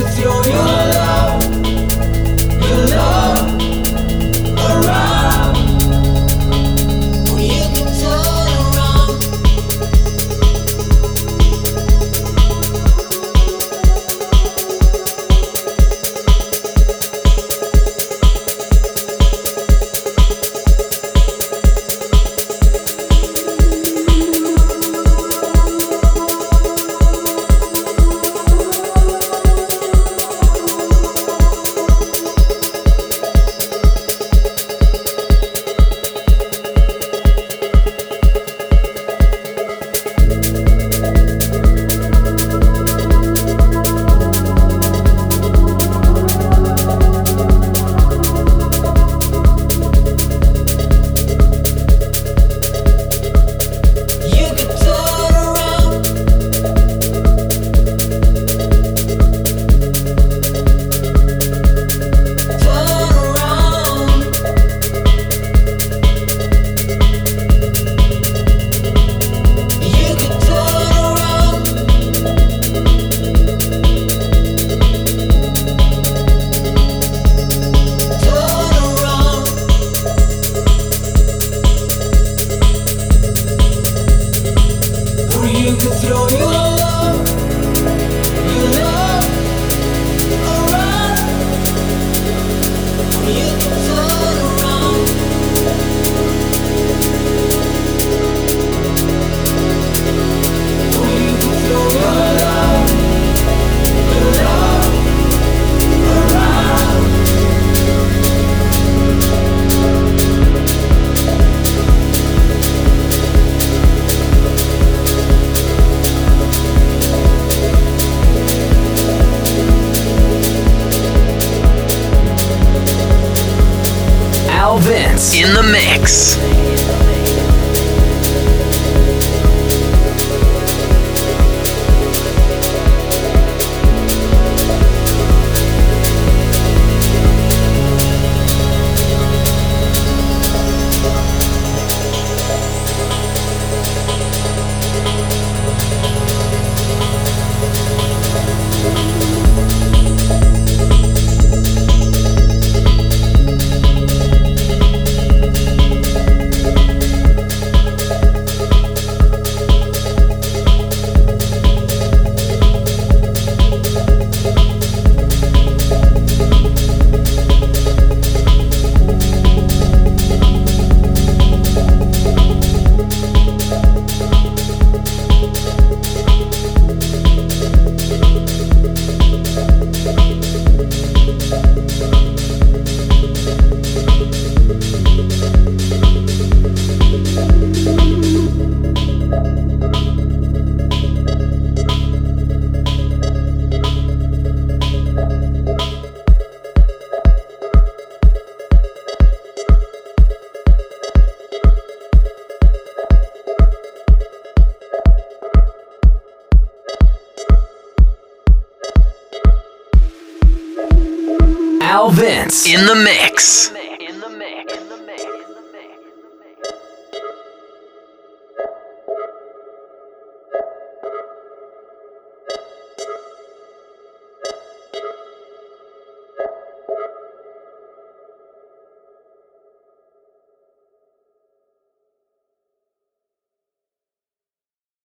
To your, your love, your love. In the mix.